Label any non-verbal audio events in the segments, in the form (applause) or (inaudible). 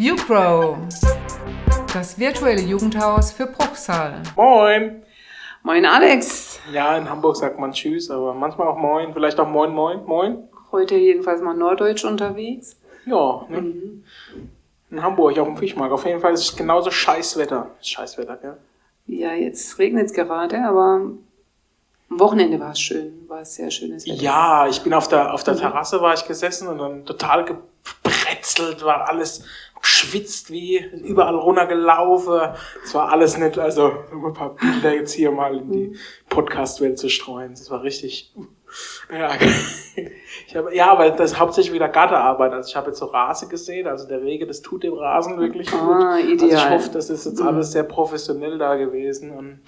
YouGrow, das virtuelle Jugendhaus für Bruchsal. Moin! Moin Alex! Ja, in Hamburg sagt man Tschüss, aber manchmal auch Moin, vielleicht auch Moin, Moin, Moin. Heute jedenfalls mal norddeutsch unterwegs. Ja, ne? Mhm. in Hamburg, auf dem Fischmarkt. Auf jeden Fall ist es genauso Scheißwetter. Scheißwetter, gell? Ja, jetzt regnet es gerade, aber am Wochenende war es schön, war es sehr schönes Wetter. Ja, ich bin auf der, auf der Mhm. Terrasse war ich gesessen und dann total gebrezelt, war alles geschwitzt wie überall runtergelaufen. Es war alles nett, also um ein paar Bilder jetzt hier mal in die Podcast-Welt zu streuen. Das war richtig. Ja, (laughs) ich hab, ja, aber das ist hauptsächlich wieder Gartenarbeit. Also ich habe jetzt so Rasen gesehen, also der Regen, das tut dem Rasen wirklich gut. Ah, Also ich ideal. hoffe, das ist jetzt alles sehr professionell da gewesen und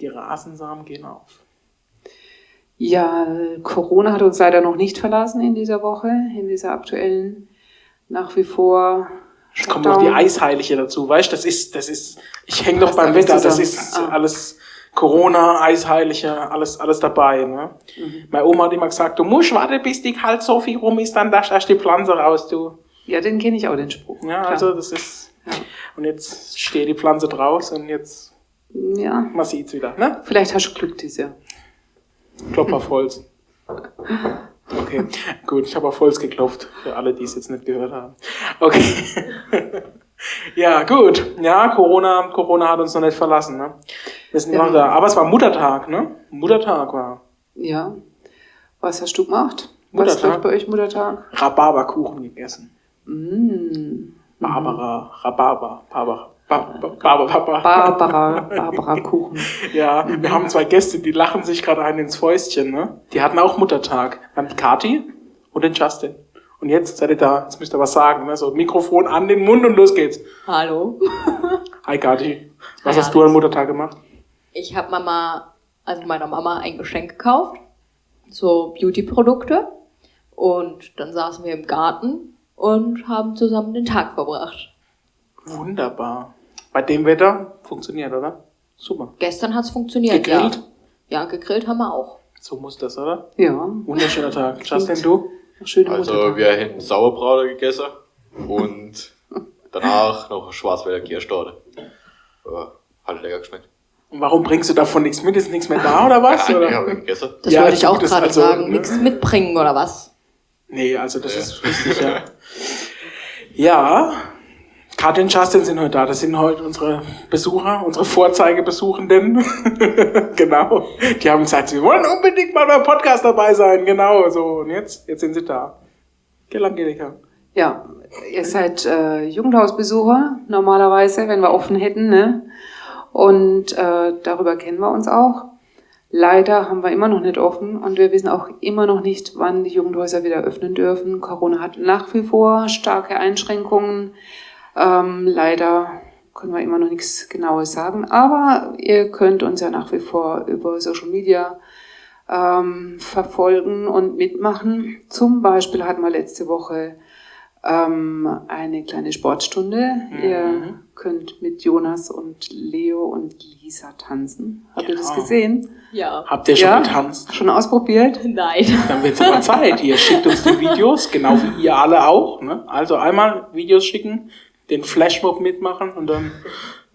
die Rasensamen gehen auf. Ja, Corona hat uns leider noch nicht verlassen in dieser Woche, in dieser aktuellen, nach wie vor. Es kommt noch die. Eisheilige dazu, weißt du, das ist, das ist, ich hänge noch beim Wetter, das ist Ah. alles Corona, Eisheilige, alles, alles dabei, ne? Mhm. Meine Oma hat immer gesagt, du musst warten, bis die kalt so viel rum ist, dann darfst du erst die Pflanze raus, du. Ja, den kenne ich auch, den Spruch. Ja, Klar. also, das ist, Ja. und jetzt steht die Pflanze draus und jetzt, ja, man sieht's wieder, ne? vielleicht hast du Glück dieses Jahr. Klopf auf Holz. (laughs) Okay, gut, ich habe auf Holz geklopft, für alle, die es jetzt nicht gehört haben. Okay. (laughs) ja, gut. Ja, Corona, Corona hat uns noch nicht verlassen, ne? Wir sind Ja. noch da. Aber es war Muttertag, ne? Muttertag war. Ja. Was hast du gemacht? Was Muttertag. läuft bei euch Muttertag? Rhabarberkuchen gegessen. Mm. Barbara, Rhabarber, Barbara, Ba- Ba- Barbara. Barbara, (laughs) Barbara Kuchen. Ja, wir haben zwei Gäste, die lachen sich gerade ein ins Fäustchen, ne? Die hatten auch Muttertag. Wir haben die Kathi und den Justin. Und jetzt seid ihr da, jetzt müsst ihr was sagen, ne? So, Mikrofon an den Mund und los geht's. Hallo. (laughs) Hi Kathi. Was Hi, hast du an Muttertag gemacht? Ich habe Mama, also meiner Mama ein Geschenk gekauft. So Beauty-Produkte. Und dann saßen wir im Garten und haben zusammen den Tag verbracht. Wunderbar. Bei dem Wetter funktioniert, oder? Super. Gestern hat's funktioniert, Gegrillt? ja. Ja, gegrillt haben wir auch. So muss das, oder? Ja, Wunderschöner Tag. Justin, du? schöne Also Muttertag. wir hätten Sauerbraten gegessen und danach noch Schwarzwälder Kirschtorte. Ja, hat lecker geschmeckt. Und warum bringst du davon nichts mit? Ist nichts mehr da, oder was? (laughs) Ja, Oder? haben wir gegessen. Das Ja, wollte ich auch gerade also, sagen. ne? Nichts mitbringen oder was? Nee, also das Ja. ist richtig, ja. (laughs) Ja, Katja und Justin sind heute da. Das sind heute unsere Besucher, unsere Vorzeigebesuchenden. (laughs) genau. Die haben gesagt, sie wollen unbedingt mal beim Podcast dabei sein. Genau, so. Und jetzt, jetzt sind sie da. Gell, Angelika? Ja, ihr seid äh, Jugendhausbesucher normalerweise, wenn wir offen hätten, ne? Und äh, darüber kennen wir uns auch. Leider haben wir immer noch nicht offen und wir wissen auch immer noch nicht, wann die Jugendhäuser wieder öffnen dürfen. Corona hat nach wie vor starke Einschränkungen. Ähm, leider können wir immer noch nichts Genaues sagen, aber ihr könnt uns ja nach wie vor über Social Media ähm, verfolgen und mitmachen. Zum Beispiel hatten wir letzte Woche ähm, eine kleine Sportstunde. Ihr könnt mit Jonas und Leo und Lisa tanzen. Habt ihr das Genau. gesehen? Ja. Habt ihr schon Ja? getanzt? Schon ausprobiert? (laughs) Nein. Dann wird's aber Zeit. Ihr schickt uns die Videos, genau wie ihr alle auch. Ne? Also einmal Videos schicken, den Flashmob mitmachen und dann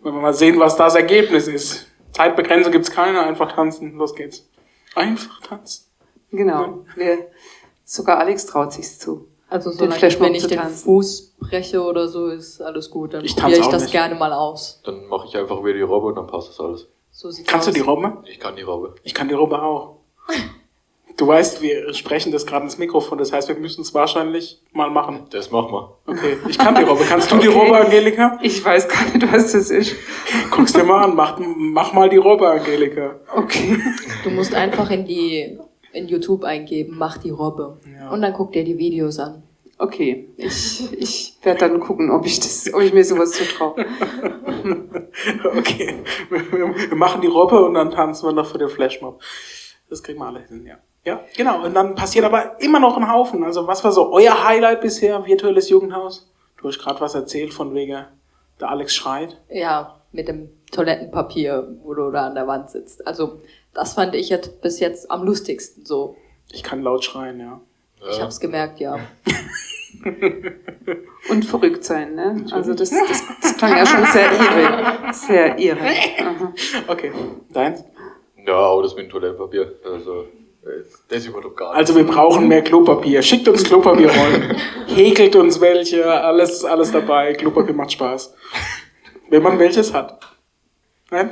wollen wir mal sehen, was das Ergebnis ist. Zeitbegrenzung gibt's keine, einfach tanzen, los geht's. Einfach tanzen. Genau. Wir, sogar Alex traut sich's zu. Also Den solange Flashmob wenn ich den tanzen. Fuß breche oder so, ist alles gut. Dann Ich probiere ich das nicht. gerne mal aus. Dann mache ich einfach wieder die Robbe und dann passt das alles. So Kannst du aus. die Robbe? Ich kann die Robbe. Ich kann die Robbe auch. (laughs) Du weißt, wir sprechen das gerade ins Mikrofon, das heißt, wir müssen es wahrscheinlich mal machen. Das machen wir. Okay, ich kann die Robbe. Kannst du (laughs) die Okay. Robbe, Angelika? Ich weiß gar nicht, was das ist. Guck's dir mal an, mach, mach mal die Robbe, Angelika. Okay. Du musst einfach in die in YouTube eingeben, mach die Robbe. Ja. Und dann guck dir die Videos an. Okay. Ich, ich werde dann gucken, ob ich das, ob ich mir sowas zutraue. (laughs) Okay, wir, wir machen die Robbe und dann tanzen wir noch für den Flashmob. Das kriegen wir alle hin, ja. Ja, genau. Und dann passiert aber immer noch ein Haufen. Also was war so euer Highlight bisher, virtuelles Jugendhaus? Du hast gerade was erzählt von wegen, der Alex schreit. Ja, mit dem Toilettenpapier, wo du da an der Wand sitzt. Also, das fand ich jetzt bis jetzt am lustigsten so. Ich kann laut schreien, ja. Ich hab's gemerkt, ja. (laughs) Und verrückt sein, ne? Also das, das, das klang ja schon sehr irre. Sehr irre. Aha. (laughs) Okay, deins? Ja, aber das mit dem Toilettenpapier. Also, das überhaupt gar nicht. Also wir brauchen mehr Klopapier. Schickt uns Klopapierrollen. (laughs) Häkelt uns welche. Alles, alles dabei. Klopapier macht Spaß. Wenn man welches hat. Nein?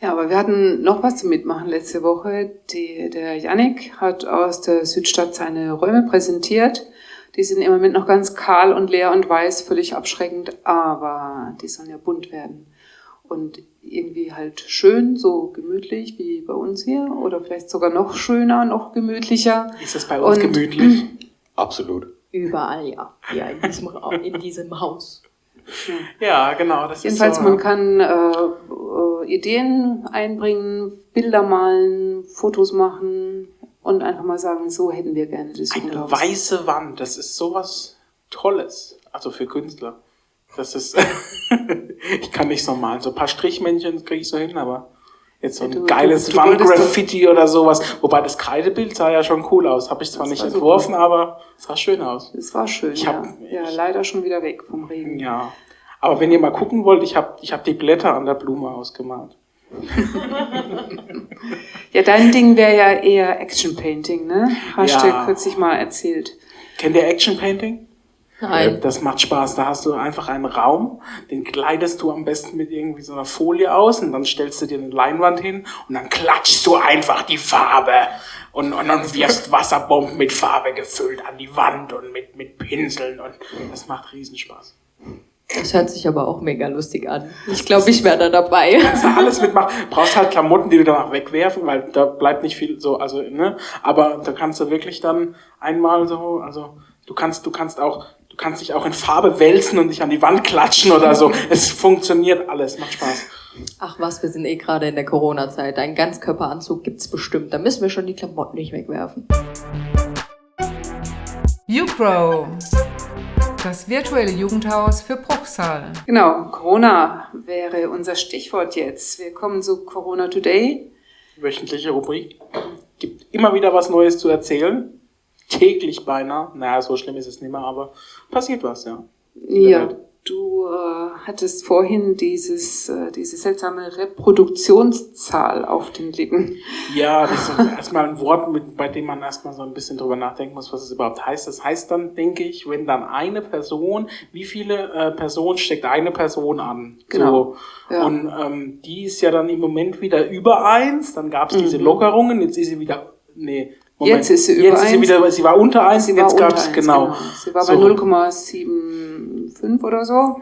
Ja, aber wir hatten noch was zum Mitmachen letzte Woche. Die, der Yannick hat aus der Südstadt seine Räume präsentiert. Die sind im Moment noch ganz kahl und leer und weiß, völlig abschreckend, aber die sollen ja bunt werden. Und irgendwie halt schön, so gemütlich wie bei uns hier oder vielleicht sogar noch schöner, noch gemütlicher. Ist das bei uns Und- gemütlich? (clears throat) Absolut. Überall, ja. Ja, in diesem, in diesem Haus. Ja, genau. Das Jedenfalls, ist so, man kann äh, äh, Ideen einbringen, Bilder malen, Fotos machen und einfach mal sagen, so hätten wir gerne das Eine Jugendhaus. weiße Wand, das ist sowas Tolles. Also für Künstler. Das ist, (laughs) ich kann nicht so malen. So ein paar Strichmännchen kriege ich so hin, aber jetzt so ein Ja, du- geiles Wandgraffiti oder sowas. Wobei das Kreidebild sah ja schon cool aus. Habe ich zwar Das nicht super. entworfen, aber es sah schön aus. Das war schön, Ich ja. hab- Ja, leider schon wieder weg vom Regen. Ja. Aber wenn ihr mal gucken wollt, ich habe ich hab die Blätter an der Blume ausgemalt. (laughs) Ja, dein Ding wäre ja eher Action Painting, ne? Hast Ja. du kürzlich mal erzählt. Kennt ihr Action Painting? Nein. Das macht Spaß. Da hast du einfach einen Raum, den kleidest du am besten mit irgendwie so einer Folie aus und dann stellst du dir eine Leinwand hin und dann klatschst du einfach die Farbe und, und dann wirfst Wasserbomben mit Farbe gefüllt an die Wand und mit, mit Pinseln und das macht Riesenspaß. Das hört sich aber auch mega lustig an. Ich glaube, ich wäre da dabei. Kannst du alles mitmachen. Brauchst halt Klamotten, die du danach wegwerfen, weil da bleibt nicht viel so, also, ne, aber da kannst du wirklich dann einmal so, also, du kannst, du kannst auch, du kannst dich auch in Farbe wälzen und dich an die Wand klatschen oder so. (laughs) Es funktioniert alles, macht Spaß. Ach was, wir sind eh gerade in der Corona-Zeit. Einen Ganzkörperanzug gibt's bestimmt. Da müssen wir schon die Klamotten nicht wegwerfen. YouGrow, das virtuelle Jugendhaus für Bruchsal. Genau, Corona wäre unser Stichwort jetzt. Wir kommen zu Corona Today. Wöchentliche Rubrik. Gibt immer wieder was Neues zu erzählen. Täglich beinahe. Naja, so schlimm ist es nicht mehr, aber passiert was, ja. Ja, Welt. du äh, hattest vorhin dieses, äh, diese seltsame Reproduktionszahl auf den Lippen. Ja, (laughs) das ist erstmal ein Wort, mit, bei dem man erstmal so ein bisschen drüber nachdenken muss, was es überhaupt heißt. Das heißt dann, denke ich, wenn dann eine Person, wie viele äh, Personen steckt eine Person an? Genau. So. Ja. Und ähm, die ist ja dann im Moment wieder über eins, dann gab es diese Lockerungen, jetzt ist sie wieder, nee, Mhm. Jetzt ist sie über jetzt ist sie wieder, sie war unter eins, Sie und jetzt gab's unter eins, genau. Sie war So. bei 0,75 oder so.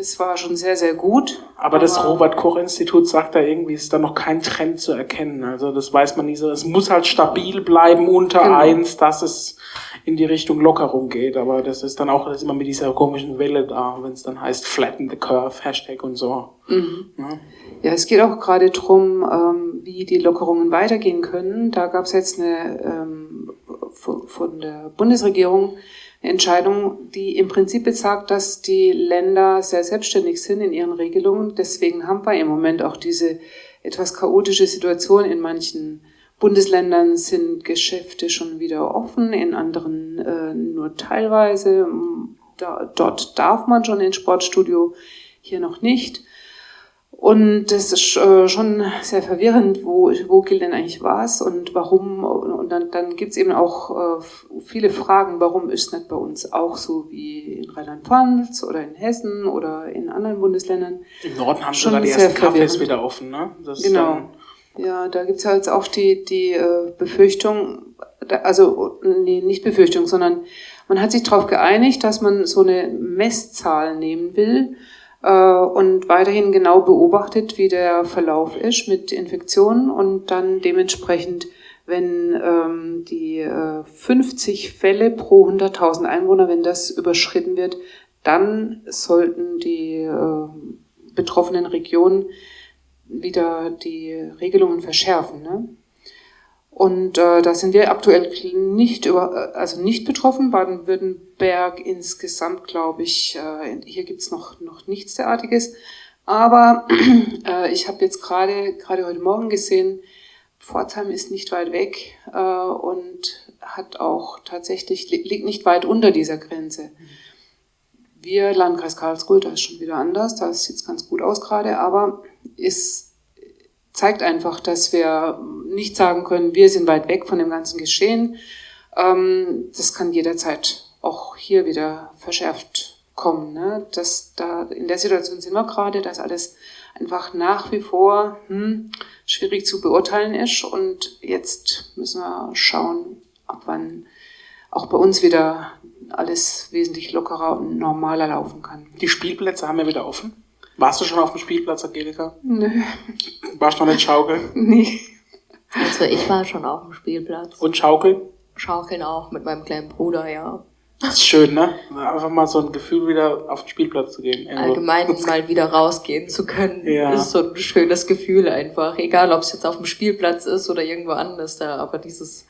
Das war schon sehr, sehr gut. Aber das Robert-Koch-Institut sagt da irgendwie, ist da noch kein Trend zu erkennen. Also das weiß man nicht so. Es muss halt stabil bleiben unter Genau. eins, dass es in die Richtung Lockerung geht. Aber das ist dann auch das ist immer mit dieser komischen Welle da, wenn es dann heißt flatten the curve, Hashtag und so. Ja. Ja, es geht auch gerade drum, ähm, wie die Lockerungen weitergehen können. Da gab es jetzt eine ähm, von, der Bundesregierung Entscheidung, die im Prinzip besagt, dass die Länder sehr selbstständig sind in ihren Regelungen. Deswegen haben wir im Moment auch diese etwas chaotische Situation. In manchen Bundesländern sind Geschäfte schon wieder offen, in anderen äh, nur teilweise. Da, dort darf man schon ins Sportstudio, hier noch nicht. Und das ist äh, schon sehr verwirrend, wo, wo gilt denn eigentlich was und warum. Und dann, dann gibt's eben auch äh, viele Fragen, warum ist nicht bei uns auch so wie in Rheinland-Pfalz oder in Hessen oder in anderen Bundesländern. Im Norden haben Schon sogar die ersten Cafés wieder offen, ne? Das Genau. Ja, da gibt's ja jetzt auch die, die äh, Befürchtung, also nee, nicht Befürchtung, sondern man hat sich darauf geeinigt, dass man so eine Messzahl nehmen will und weiterhin genau beobachtet, wie der Verlauf ist mit Infektionen und dann dementsprechend, wenn ähm, die äh, 50 Fälle pro 100.000 Einwohner, wenn das überschritten wird, dann sollten die äh, betroffenen Regionen wieder die Regelungen verschärfen. Ne? Und äh, da sind wir aktuell nicht über, äh, also nicht betroffen. Baden-Württemberg insgesamt, glaube ich, äh, hier gibt's noch noch nichts derartiges. Aber (clears throat) äh, ich habe jetzt gerade gerade heute Morgen gesehen, Pforzheim ist nicht weit weg äh, und hat auch tatsächlich li- liegt nicht weit unter dieser Grenze. wir, Landkreis Karlsruhe, da ist schon wieder anders, da sieht es ganz gut aus gerade, aber es zeigt einfach, dass wir nicht sagen können, wir sind weit weg von dem ganzen Geschehen. Ähm, das kann jederzeit auch hier wieder verschärft kommen. Ne? Das, da, in der Situation sind wir gerade, dass alles einfach nach wie vor hm, schwierig zu beurteilen ist. Und jetzt müssen wir schauen, ab wann auch bei uns wieder alles wesentlich lockerer und normaler laufen kann. Die Spielplätze haben ja wieder offen. Warst du schon auf dem Spielplatz, Angelika? Nö, Warst du noch nicht schaukeln? (laughs) nee. Also ich war schon auf dem Spielplatz. Und schaukeln? Schaukeln auch mit meinem kleinen Bruder, ja. Das ist schön, ne? Einfach mal so ein Gefühl wieder auf den Spielplatz zu gehen. Irgendwo. Allgemein (laughs) mal wieder rausgehen zu können, Ja. ist so ein schönes Gefühl einfach. Egal, ob es jetzt auf dem Spielplatz ist oder irgendwo anders da, aber dieses,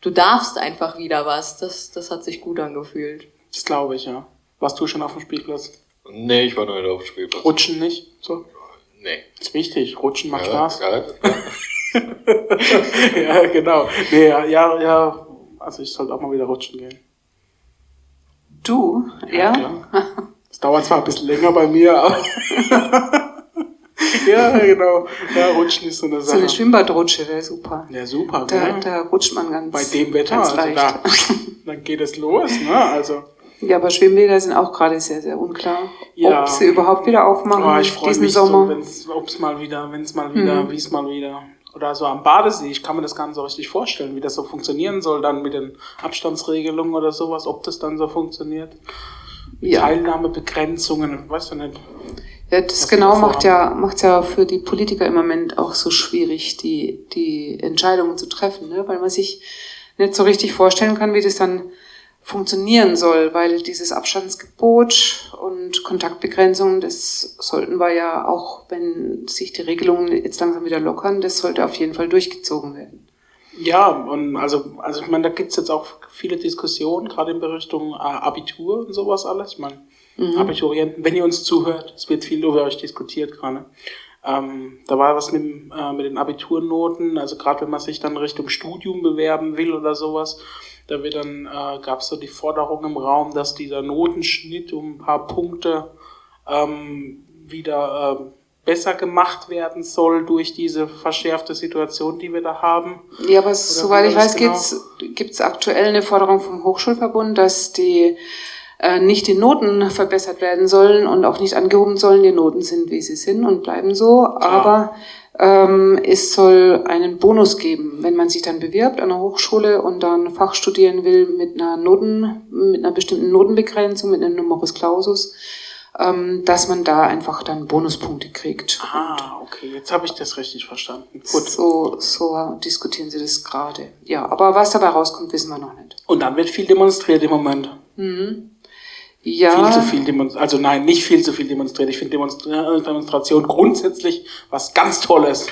du darfst einfach wieder was, das, das hat sich gut angefühlt. Das glaube ich, ja. Warst du schon auf dem Spielplatz? Nee, ich war noch nicht auf dem Spielplatz. Rutschen nicht? So. Nee. Das ist wichtig. Rutschen macht ja, Spaß. Ja, (laughs) ja, genau. Nee, ja, ja, ja. Also ich sollte auch mal wieder rutschen gehen. Du, ja? klar. Es dauert zwar ein bisschen länger bei mir, aber. (laughs) ja, genau. Ja, rutschen ist so eine So eine Sache. Schwimmbadrutsche wäre super. Ja, super. Da, ja. da rutscht man ganz, Bei dem Wetter, ganz also da, (laughs) dann geht es los, ne? Also. Ja, aber Schwimmbäder sind auch gerade sehr, sehr unklar, Ja. ob sie überhaupt wieder aufmachen Oh, ich freue diesen mich Sommer. so, wenn's, ob's mal wieder, wenn's mal wieder, Mhm. wie's mal wieder. Oder so am Badesee, ich kann mir das gar nicht so richtig vorstellen, wie das so funktionieren soll, dann mit den Abstandsregelungen oder sowas, ob das dann so funktioniert. ja. Teilnahmebegrenzungen, weißt du nicht. ja, das was genau macht ja, macht's ja für die Politiker im Moment auch so schwierig, die, die Entscheidungen zu treffen, ne? weil man sich nicht so richtig vorstellen kann, wie das dann funktionieren soll, weil dieses Abstandsgebot und Kontaktbegrenzungen, das sollten wir ja auch, wenn sich die Regelungen jetzt langsam wieder lockern, das sollte auf jeden Fall durchgezogen werden. Ja, und also, also ich meine, da gibt's jetzt auch viele Diskussionen, gerade in Richtung äh, Abitur und sowas alles. Ich meine, Abiturienten, wenn ihr uns zuhört, es wird viel über euch diskutiert gerade. Ähm, da war was mit, äh, mit den Abiturnoten, also gerade wenn man sich dann Richtung Studium bewerben will oder sowas, da wird dann, äh, gab es so die Forderung im Raum, dass dieser Notenschnitt um ein paar Punkte ähm, wieder äh, besser gemacht werden soll durch diese verschärfte Situation, die wir da haben. Ja, aber wie soweit ich weiß, genau? gibt's gibt's aktuell eine Forderung vom Hochschulverbund, dass die nicht die Noten verbessert werden sollen und auch nicht angehoben sollen. Die Noten sind, wie sie sind und bleiben so. Aber ähm, es soll einen Bonus geben, wenn man sich dann bewirbt an der Hochschule und dann Fach studieren will mit einer Noten, mit einer bestimmten Notenbegrenzung, mit einem Numerus Clausus, ähm, dass man da einfach dann Bonuspunkte kriegt. Ah, okay, jetzt habe ich das richtig verstanden. Gut. So, so diskutieren sie das gerade. Ja, aber was dabei rauskommt, wissen wir noch nicht. Und dann wird viel demonstriert im Moment. Ja, Viel zu viel demonstriert. Also nein, nicht viel zu viel demonstriert. Ich finde Demonstra Demonstration grundsätzlich was ganz Tolles.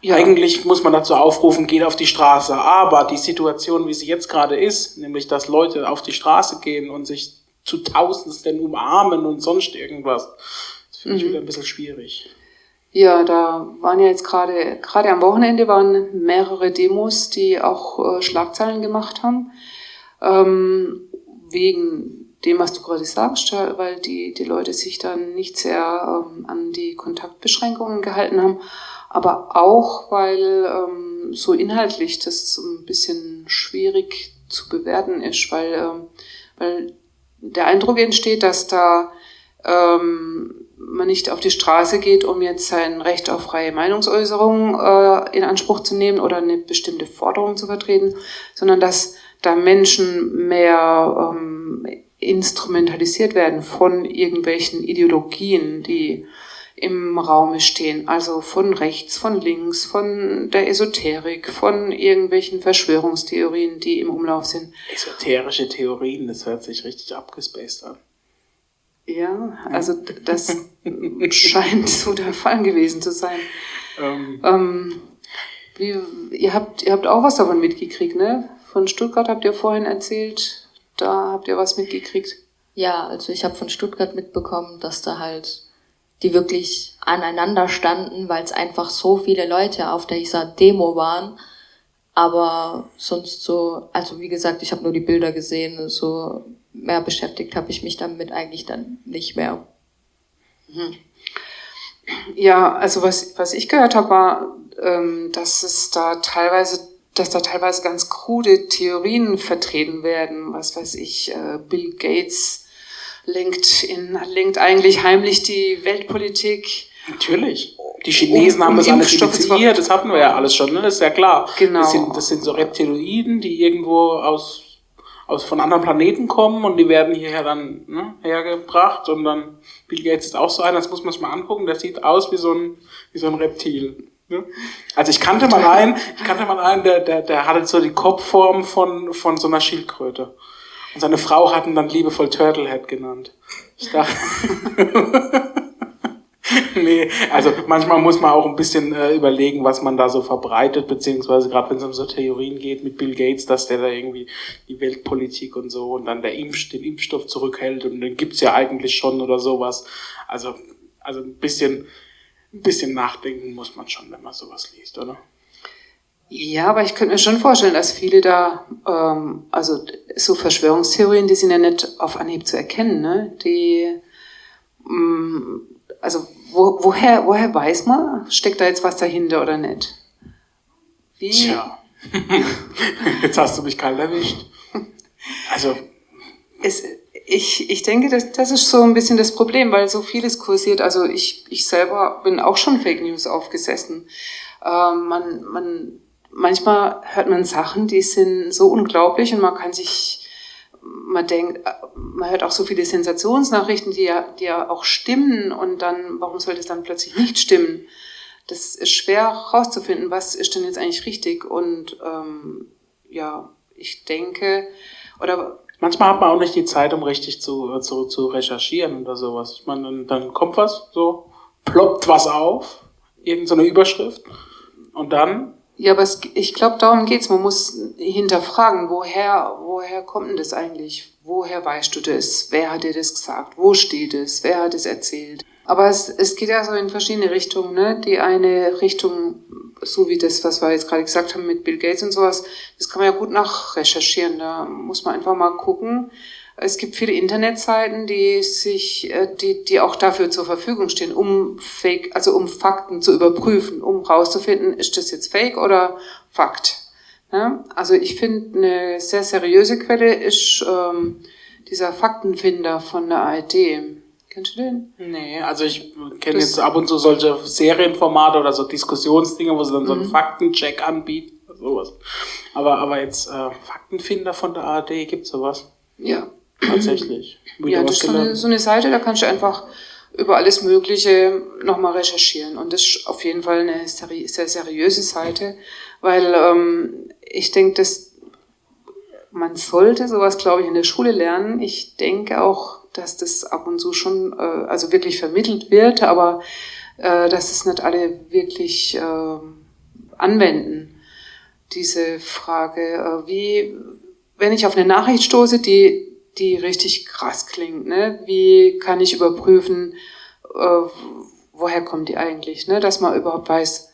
Ja. Eigentlich muss man dazu aufrufen, geht auf die Straße. Aber die Situation, wie sie jetzt gerade ist, nämlich dass Leute auf die Straße gehen und sich zu Tausendsten umarmen und sonst irgendwas, das finde ich wieder ein bisschen schwierig. Ja, da waren ja jetzt gerade, gerade am Wochenende waren mehrere Demos, die auch äh, Schlagzeilen gemacht haben. Ähm, wegen dem, was du gerade sagst, weil die, die Leute sich dann nicht sehr ähm, an die Kontaktbeschränkungen gehalten haben, aber auch, weil ähm, so inhaltlich das ein bisschen schwierig zu bewerten ist, weil, ähm, weil der Eindruck entsteht, dass da ähm, man nicht auf die Straße geht, um jetzt sein Recht auf freie Meinungsäußerung äh, in Anspruch zu nehmen oder eine bestimmte Forderung zu vertreten, sondern dass da Menschen mehr ähm, instrumentalisiert werden von irgendwelchen Ideologien, die im Raume stehen, also von rechts, von links, von der Esoterik, von irgendwelchen Verschwörungstheorien, die im Umlauf sind. Esoterische Theorien, das hört sich richtig abgespaced an. Ja, also das scheint so der Fall gewesen zu sein. Ähm, Ähm, wie, ihr, habt, ihr habt auch was davon mitgekriegt, ne? Von Stuttgart habt ihr vorhin erzählt, da habt ihr was mitgekriegt. Ja, also ich habe von Stuttgart mitbekommen, dass da halt die wirklich aneinander standen, weil es einfach so viele Leute auf dieser Demo waren. Aber sonst so, also wie gesagt, ich habe nur die Bilder gesehen, so mehr beschäftigt habe ich mich damit eigentlich dann nicht mehr. Ja, also was, was ich gehört habe, war, ähm, dass es da teilweise, dass da teilweise ganz krude Theorien vertreten werden. Was weiß ich, äh, Bill Gates lenkt, in, lenkt eigentlich heimlich die Weltpolitik. Natürlich. Die Chinesen Um- haben das alles initiiert, das hatten wir ja alles schon, ne? das ist ja klar. Genau. Das sind, das sind so Reptiloiden, die irgendwo aus, aus von anderen Planeten kommen und die werden hierher dann ne, hergebracht und dann Bill Gates ist auch so einer, das muss man sich mal angucken, der sieht aus wie so ein, wie so ein Reptil. Ne? Also ich kannte mal einen, ich kannte mal einen, der, der, der hatte so die Kopfform von, von so einer Schildkröte. Und seine Frau hat ihn dann liebevoll Turtlehead genannt. Ich dachte, (laughs) nee, also manchmal muss man auch ein bisschen äh, überlegen, was man da so verbreitet, beziehungsweise gerade wenn es um so Theorien geht mit Bill Gates, dass der da irgendwie die Weltpolitik und so und dann der Impf den Impfstoff zurückhält und den gibt's ja eigentlich schon oder sowas. Also, also ein bisschen, ein bisschen nachdenken muss man schon, wenn man sowas liest, oder? Ja, aber ich könnte mir schon vorstellen, dass viele da, ähm, also so Verschwörungstheorien, die sind ja nicht auf Anhieb zu erkennen, ne? Die, ähm, also wo, woher, woher weiß man, steckt da jetzt was dahinter oder nicht? Wie? Tja. (laughs) Jetzt hast du mich kalt erwischt. Also, Es, ich, ich denke, das, das ist so ein bisschen das Problem, weil so vieles kursiert. Also ich, ich selber bin auch schon Fake News aufgesessen. Ähm, man, man, manchmal hört man Sachen, die sind so unglaublich und man kann sich, man denkt, äh, man hört auch so viele Sensationsnachrichten, die ja, die ja auch stimmen und dann, warum sollte es dann plötzlich nicht stimmen? Das ist schwer herauszufinden, was ist denn jetzt eigentlich richtig und ähm, ja, ich denke, oder manchmal hat man auch nicht die Zeit, um richtig zu, zu, zu recherchieren oder sowas. Ich meine, dann, dann kommt was, so, ploppt was auf, irgendeine so Überschrift und dann, Ja, aber es, ich glaube, darum geht's. Man muss hinterfragen, woher, woher kommt denn das eigentlich? Woher weißt du das? Wer hat dir das gesagt? Wo steht es? Wer hat es erzählt? Aber es, es geht ja so in verschiedene Richtungen. Ne? Die eine Richtung, so wie das, was wir jetzt gerade gesagt haben mit Bill Gates und sowas, das kann man ja gut nachrecherchieren. Da muss man einfach mal gucken. Es gibt viele Internetseiten, die sich, äh, die, die auch dafür zur Verfügung stehen, um Fake, also um Fakten zu überprüfen, um rauszufinden, ist das jetzt Fake oder Fakt. Ja? Also ich finde, eine sehr seriöse Quelle ist ähm, dieser Faktenfinder von der ARD. Kennst du den? nee, also ich kenne jetzt ab und zu solche Serienformate oder so Diskussionsdinge, wo sie dann so Mhm. einen Faktencheck anbieten, sowas. Aber, aber jetzt äh, Faktenfinder von der ARD, gibt's sowas? Ja. Tatsächlich. Ja, das ist so eine, so eine Seite, da kannst du einfach über alles Mögliche nochmal recherchieren. Und das ist auf jeden Fall eine seri sehr seriöse Seite, weil ähm, ich denke, dass man sollte sowas, glaube ich, in der Schule lernen. Ich denke auch, dass das ab und zu schon, äh, also wirklich vermittelt wird, aber äh, dass es nicht alle wirklich äh, anwenden. Diese Frage, äh, wie, wenn ich auf eine Nachricht stoße, die, die richtig krass klingt, ne? wie kann ich überprüfen, äh, woher kommt die eigentlich, ne? dass man überhaupt weiß,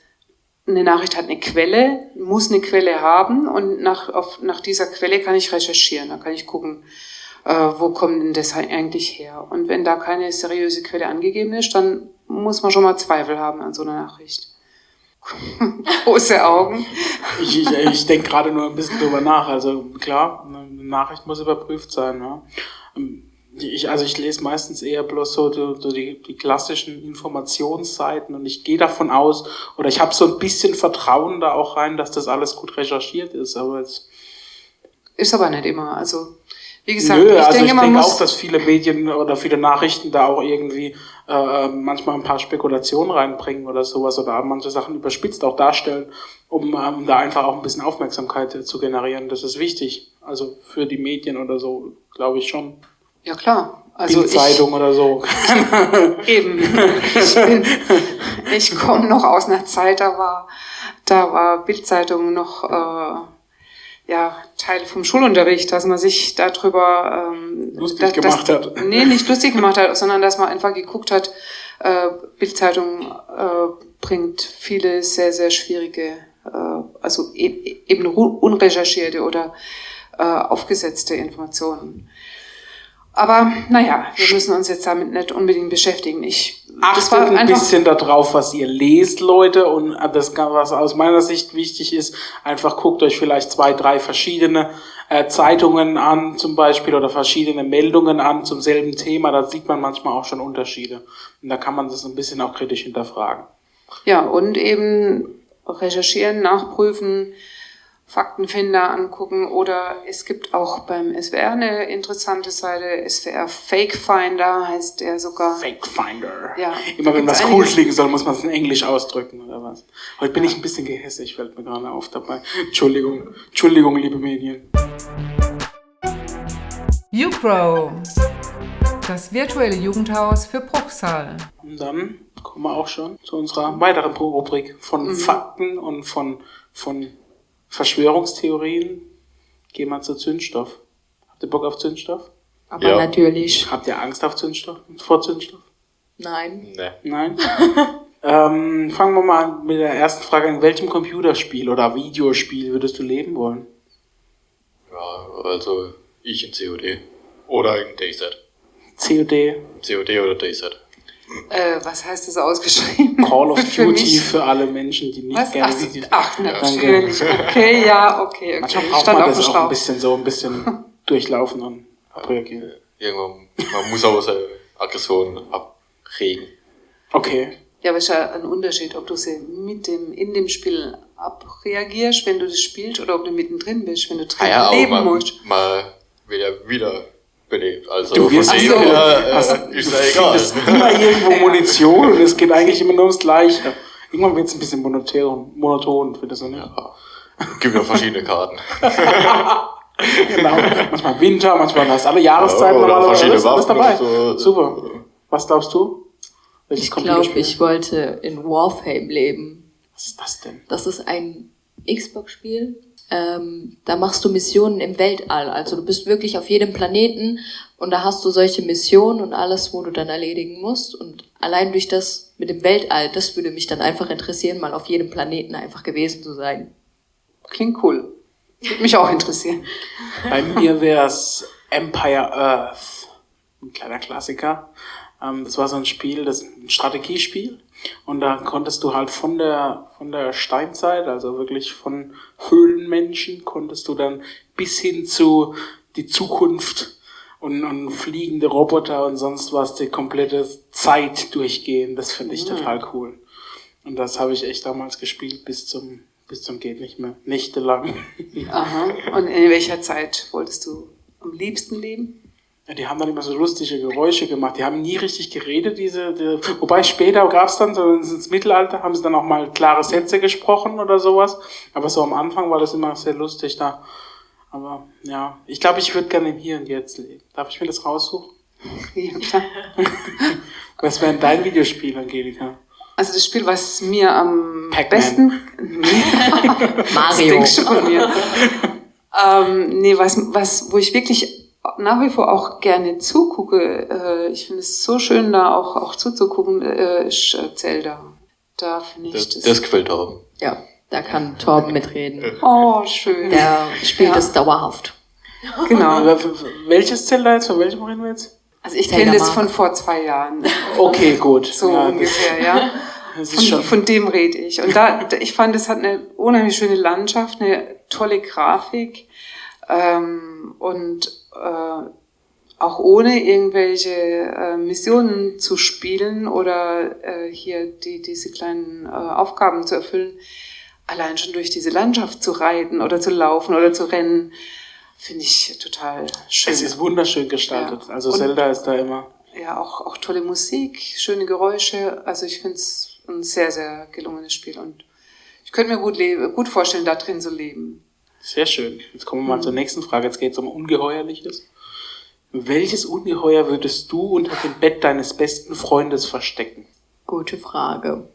eine Nachricht hat eine Quelle, muss eine Quelle haben und nach, auf, nach dieser Quelle kann ich recherchieren, da kann ich gucken, äh, wo kommt denn das eigentlich her. Und wenn da keine seriöse Quelle angegeben ist, dann muss man schon mal Zweifel haben an so einer Nachricht. (laughs) Große Augen. Ich, ich, ich denke gerade nur ein bisschen drüber nach. Also klar, eine Nachricht muss überprüft sein. Ja. Ich, also ich lese meistens eher bloß so, die, so die, die klassischen Informationsseiten und ich gehe davon aus, oder ich habe so ein bisschen Vertrauen da auch rein, dass das alles gut recherchiert ist. Aber jetzt, Ist aber nicht immer. Also, wie gesagt, nö, ich also denke, ich denke auch, dass viele Medien oder viele Nachrichten da auch irgendwie äh, manchmal ein paar Spekulationen reinbringen oder sowas oder manche Sachen überspitzt auch darstellen, um ähm, da einfach auch ein bisschen Aufmerksamkeit äh, zu generieren. Das ist wichtig. Also für die Medien oder so, glaube ich schon. Ja, klar. Also, Bildzeitung oder so. (laughs) Eben. Ich, bin, ich komme noch aus einer Zeit, da war, da war Bildzeitung noch äh, ja, Teil vom Schulunterricht, dass man sich darüber ähm, Lustig dass- gemacht dass, hat. Nee, nicht lustig gemacht hat, sondern dass man einfach geguckt hat, äh, Bildzeitung äh, bringt viele sehr, sehr schwierige, äh, also e eben ru- unrecherchierte oder äh, aufgesetzte Informationen. Aber naja, wir müssen uns jetzt damit nicht unbedingt beschäftigen. Ich, das Achtet ein bisschen darauf, was ihr lest, Leute. Und das, was aus meiner Sicht wichtig ist, einfach guckt euch vielleicht zwei, drei verschiedene äh, Zeitungen an, zum Beispiel, oder verschiedene Meldungen an zum selben Thema. Da sieht man manchmal auch schon Unterschiede. Und da kann man das ein bisschen auch kritisch hinterfragen. Ja, und eben recherchieren, nachprüfen, Faktenfinder angucken oder es gibt auch beim SWR eine interessante Seite, SWR Fake Finder heißt der sogar. Fake Finder. Ja. Immer wenn was cool klingen soll, muss man es in Englisch ausdrücken oder was. Heute bin ich ein bisschen gehässig, fällt mir gerade auf dabei. Entschuldigung, Entschuldigung, liebe Medien. UPRO, das virtuelle Jugendhaus für Bruchsal. Und dann kommen wir auch schon zu unserer weiteren Rubrik von Fakten und von, von Verschwörungstheorien. Gehen wir zu Zündstoff. Habt ihr Bock auf Zündstoff? Aber Ja. natürlich. Habt ihr Angst auf Zündstoff? Vor Zündstoff? Nein. Ne. Nein? (laughs) ähm, fangen wir mal an mit der ersten Frage. In welchem Computerspiel oder Videospiel würdest du leben wollen? Ja, also ich in COD. Oder in DayZ. COD, COD oder DayZ. Äh, was heißt das ausgeschrieben? Call of (laughs) Für Duty mich? für alle Menschen, die nicht Was? gerne Ach, Videos... ach, natürlich. Okay, ja, okay, okay. Manchmal braucht Stand man auf das auch ein bisschen so, ein bisschen (laughs) durchlaufen und abreagieren. Irgendwann, man muss aber seine Aggression abregen. Okay. Ja, aber ist ja ein Unterschied, ob du sie mit dem, in dem Spiel abreagierst, wenn du das spielst, oder ob du mittendrin bist, wenn du drin Ah ja, aber leben man, musst. man wird ja wieder belebt. Also Du wirst von dem her äh, Hast- ist ja egal. immer irgendwo Munition und es geht eigentlich immer nur ums Gleiche. Irgendwann wird es ein bisschen monoton, monoton findest du nicht? Ja. Gibt ja verschiedene Karten. (laughs) Genau. Manchmal Winter, manchmal hast du alle Jahreszeiten Ja, oder verschiedene Alles, alles dabei. so. Super. Was glaubst du? Welches Ich glaube, ich wollte in Warframe leben. Was ist das denn? Das ist ein Xbox-Spiel. Ähm, da machst du Missionen im Weltall. Also du bist wirklich auf jedem Planeten und da hast du solche Missionen und alles, wo du dann erledigen musst. Und allein durch das mit dem Weltall, das würde mich dann einfach interessieren, mal auf jedem Planeten einfach gewesen zu sein. Klingt cool. Würde mich auch interessieren. (laughs) Bei mir wär's Empire Earth. Ein kleiner Klassiker. Ähm, das war so ein Spiel, das ein Strategiespiel. Und da konntest du halt von der, von der Steinzeit, also wirklich von Höhlenmenschen, konntest du dann bis hin zu die Zukunft und, und fliegende Roboter und sonst was die komplette Zeit durchgehen. Das finde ich total cool. Und das habe ich echt damals gespielt bis zum, bis zum geht nicht mehr. Nächtelang. Aha. Und in welcher Zeit wolltest du am liebsten leben? Ja, die haben dann immer so lustige Geräusche gemacht. Die haben nie richtig geredet, diese. Die, wobei später gab's dann, so ins Mittelalter, haben sie dann auch mal klare Sätze gesprochen oder sowas. Aber so am Anfang war das immer sehr lustig da. Aber ja, ich glaube, ich würde gerne im Hier und Jetzt leben. Darf ich mir das raussuchen? Ja, klar. (laughs) Was wäre dein Videospiel, Angelika? Also das Spiel, was mir am besten... (laughs) Das Mario. denkst du von mir. ähm, nee, was, was, wo ich wirklich nach wie vor auch gerne zugucke, äh, ich finde es so schön, da auch, auch zuzugucken, äh, ist äh, Zelda. Da finde ich Das, das. das gefällt haben. Ja, da kann Torben mitreden. oh, schön. Der spielt Ja. es dauerhaft. Genau. (laughs) Welches Zelda jetzt? Von welchem reden wir jetzt? Also ich kenne das von vor zwei Jahren. Okay, gut. (laughs) So ja, ungefähr, ja. Das, (laughs) das ist Von, schon. von dem rede ich. Und da, da- ich fand, es hat eine unheimlich schöne Landschaft, eine tolle Grafik ähm, und äh, auch ohne irgendwelche äh, Missionen zu spielen oder äh, hier die, diese kleinen äh, Aufgaben zu erfüllen, allein schon durch diese Landschaft zu reiten oder zu laufen oder zu rennen, finde ich total schön. Es ist wunderschön gestaltet. Ja. Also Und- Zelda ist da immer. ja, auch, auch tolle Musik, schöne Geräusche. Also ich finde es ein sehr, sehr gelungenes Spiel und ich könnte mir gut, gut vorstellen, da drin zu leben. Sehr schön. Jetzt kommen wir mal zur nächsten Frage. Jetzt geht es um Ungeheuerliches. Welches Ungeheuer würdest du unter dem Bett deines besten Freundes verstecken? Gute Frage.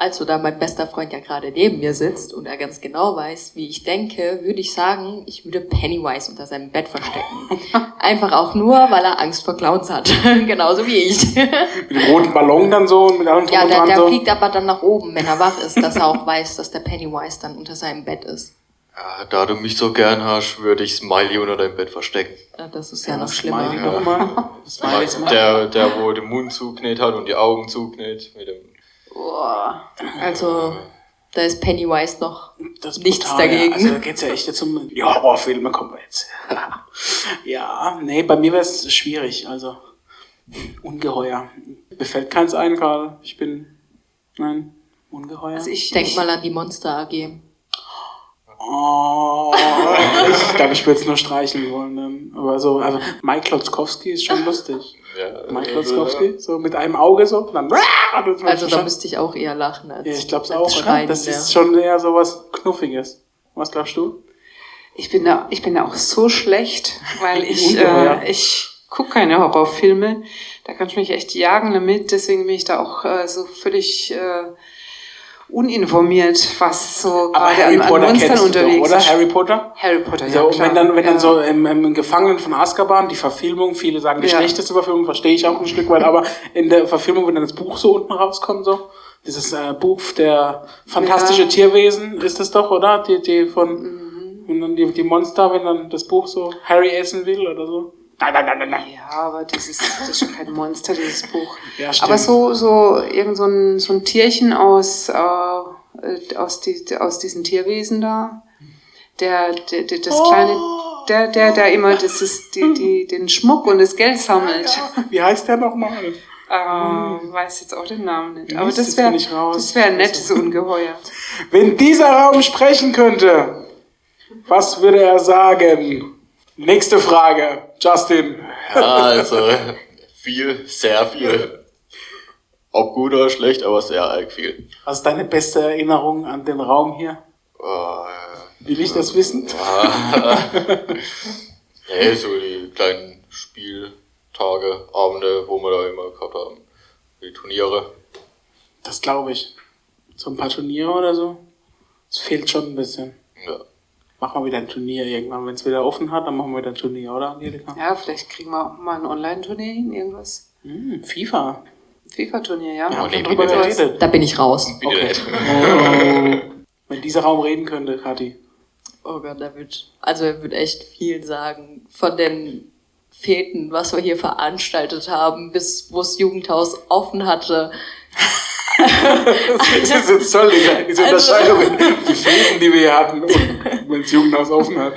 Also, da mein bester Freund ja gerade neben mir sitzt und er ganz genau weiß, wie ich denke, würde ich sagen, ich würde Pennywise unter seinem Bett verstecken. (laughs) Einfach auch nur, weil er Angst vor Clowns hat. (laughs) Genauso wie ich. Mit dem roten Ballon dann so und mit allem drum ja, der, der so? fliegt aber dann nach oben, wenn er wach ist, dass er auch weiß, dass der Pennywise dann unter seinem Bett ist. Ja, da du mich so gern hast, würde ich Smiley unter deinem Bett verstecken. Ja, das ist ja, noch was schlimmer. (laughs) Smiley nochmal? Smiley, Smiley. Der, der, wo den Mund zuknät hat und die Augen zuknät. Mit dem Boah. Also, da ist Pennywise noch Das ist nichts brutal, dagegen. Ja. Also da geht's ja echt jetzt um die Horrorfilme, kommen wir jetzt. (laughs) ja, nee, bei mir wäre es schwierig, also Ungeheuer. Mir fällt keins ein, Karl. Ich bin, nein, Ungeheuer. Also ich, Denk ich, mal an die Monster AG. Oh, ich glaube, ich würde es nur streichen wollen. Dann. Aber so, also Mike Klotzkowski ist schon lustig. ja, Mike Klotzkowski, so mit einem Auge so, und dann. (laughs) und Also da müsste ich auch eher lachen als ja, ich glaube es auch, oder? schreien, Das ja. ist schon eher so was Knuffiges. Was glaubst du? ich bin da, ich bin da auch so schlecht, weil (laughs) ich, äh, ich gucke keine Horrorfilme. Da kann ich mich echt jagen damit. Deswegen bin ich da auch äh, so völlig äh, uninformiert, was so Aber gerade Harry an, an Potter Monstern unterwegs doch, oder? ist. Harry Potter? Harry Potter, ja, So, klar. wenn dann, wenn ja. dann so im, im Gefangenen von Azkaban, die Verfilmung, viele sagen die Ja. schlechteste Verfilmung, verstehe ich auch ein Stück weit, aber in der Verfilmung, wenn dann das Buch so unten rauskommt, so, dieses äh, Buch der fantastische Ja. Tierwesen, ist das doch, oder? Die, die von, Mhm. wenn dann die, die Monster, wenn dann das Buch so Harry essen will oder so. Nein, nein, nein, nein, nein. Ja, aber das ist, das ist schon kein Monster, dieses Buch. Ja, stimmt. aber so, so, irgend so ein, so ein Tierchen aus, äh, aus, die, aus diesen Tierwesen da, der, der, der das kleine, der, der, der immer, das ist, die, die, (laughs) den Schmuck und das Geld sammelt. Wie heißt der nochmal? Äh, weiß jetzt auch den Namen nicht. Aber das wäre, das wäre ein nettes Ungeheuer. Wenn dieser Raum sprechen könnte, was würde er sagen? Nächste Frage, Justin. Ja, also viel, sehr viel. Ob gut oder schlecht, aber sehr arg viel. Was ist deine beste Erinnerung an den Raum hier? Äh, Will ich das wissen? (laughs) nee, so die kleinen Spieltage, Abende, wo wir da immer gehabt haben. Die Turniere. Das glaube ich. So ein paar Turniere oder so? Es fehlt schon ein bisschen. Ja. Machen wir wieder ein Turnier irgendwann. Wenn es wieder offen hat, dann machen wir wieder ein Turnier, oder, Angelika? Ja, vielleicht kriegen wir auch mal ein Online-Turnier hin, irgendwas. Hm, FIFA. FIFA-Turnier, ja. Ja, nee, drüber geredet. Da bin ich raus. Okay. (laughs) Oh. Wenn dieser Raum reden könnte, Kathi. Oh Gott, da wird, also er wird echt viel sagen. Von den Feten, was wir hier veranstaltet haben, bis wo das Jugendhaus offen hatte. (laughs) Das ist jetzt toll, diese, diese Also- Unterscheidung. Die Fäden, die wir hier hatten, und wenn (laughs) das Jugendhaus offen hat.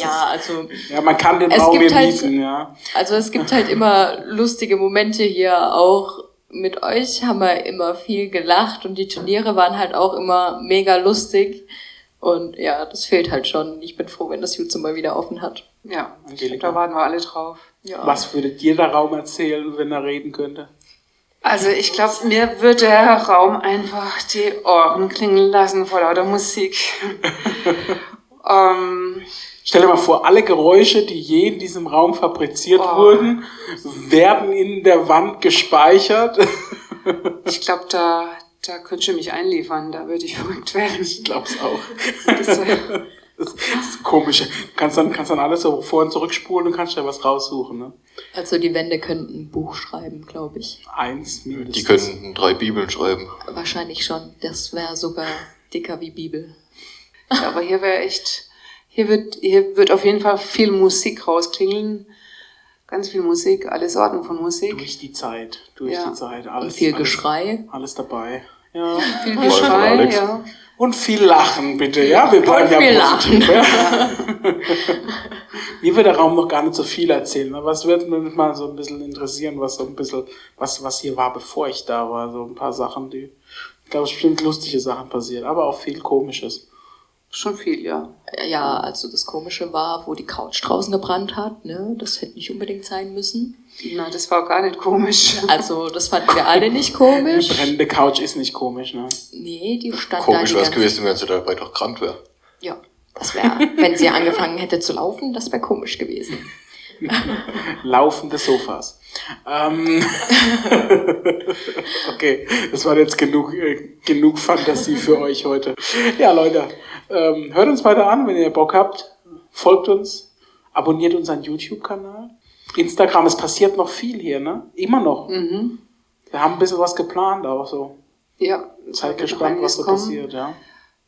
Ja, also, Ja, man kann den Es Raum gibt halt- genießen, ja. also es gibt halt immer lustige Momente hier. Auch mit euch haben wir immer viel gelacht und die Turniere waren halt auch immer mega lustig. Und ja, das fehlt halt schon. Ich bin froh, wenn das Jutsu mal wieder offen hat. Ja, ich da warten wir alle drauf. Ja. Was würde dir der Raum erzählen, wenn er reden könnte? Also ich glaube, mir wird der Raum einfach die Ohren klingeln lassen vor lauter Musik. (laughs) ähm, Stell dir mal vor, alle Geräusche, die je in diesem Raum fabriziert Oh. wurden, werden in der Wand gespeichert. (laughs) ich glaube, da, da könnte ich mich einliefern, da würde ich verrückt werden. Ich glaub's auch. Das (laughs) Das ist komisch. Du kannst dann, kannst dann alles so vor- und zurückspulen und kannst da was raussuchen. Ne? Also die Wände könnten ein Buch schreiben, glaube ich. Eins mindestens. Die könnten drei Bibeln schreiben. Wahrscheinlich schon. Das wäre sogar dicker wie Bibel. Aber hier wäre echt, hier wird, hier wird auf jeden Fall viel Musik rausklingeln. Ganz viel Musik, alle Sorten von Musik. Durch die Zeit. Durch Ja. die Zeit. Und Alles, viel alles, Geschrei. Alles dabei. Ja. Viel Geschrei, ja. Und viel Lachen, bitte. Ja, wir bleiben Und ja positiv. Ja. (laughs) Mir wird der Raum noch gar nicht so viel erzählen, aber es wird mich mal so ein bisschen interessieren, was so ein bisschen, was, was hier war, bevor ich da war. So ein paar Sachen, die, ich glaube, bestimmt lustige Sachen passiert, aber auch viel Komisches. Schon viel, ja. Ja, also das Komische war, wo die Couch draußen gebrannt hat. Ne? Das hätte nicht unbedingt sein müssen. Na, das war gar nicht komisch. (laughs) Also das fanden wir alle nicht Eine komisch. brennende Couch ist nicht komisch, ne? Nee, die stand Komisch da wäre es gewesen, wenn sie dabei doch krank wäre. Ja, das wäre, wenn sie angefangen hätte zu laufen, das wäre komisch gewesen. (laughs) Laufende Sofas. Ähm, (laughs) okay, das war jetzt genug, äh, genug Fantasie für euch heute. Ja, Leute, ähm, hört uns weiter an, wenn ihr Bock habt. Folgt uns, abonniert unseren YouTube-Kanal. Instagram, es passiert noch viel hier, ne? Immer noch. Mhm. Wir haben ein bisschen was geplant auch so. Ja, Seid gespannt, was so kommen. passiert, ja.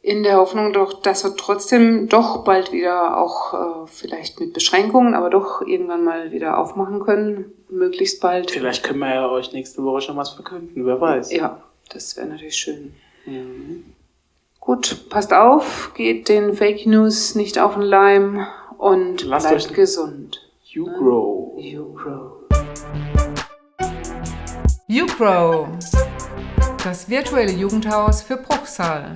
In der Hoffnung doch, dass wir trotzdem doch bald wieder auch äh, vielleicht mit Beschränkungen, aber doch irgendwann mal wieder aufmachen können, möglichst bald. Vielleicht können wir ja euch nächste Woche schon was verkünden, wer weiß. Ja, das wäre natürlich schön. Gut, passt auf, geht den Fake News nicht auf den Leim und Lasst bleibt euch- gesund. You grow. You grow. UPRO, das virtuelle Jugendhaus für Bruchsal.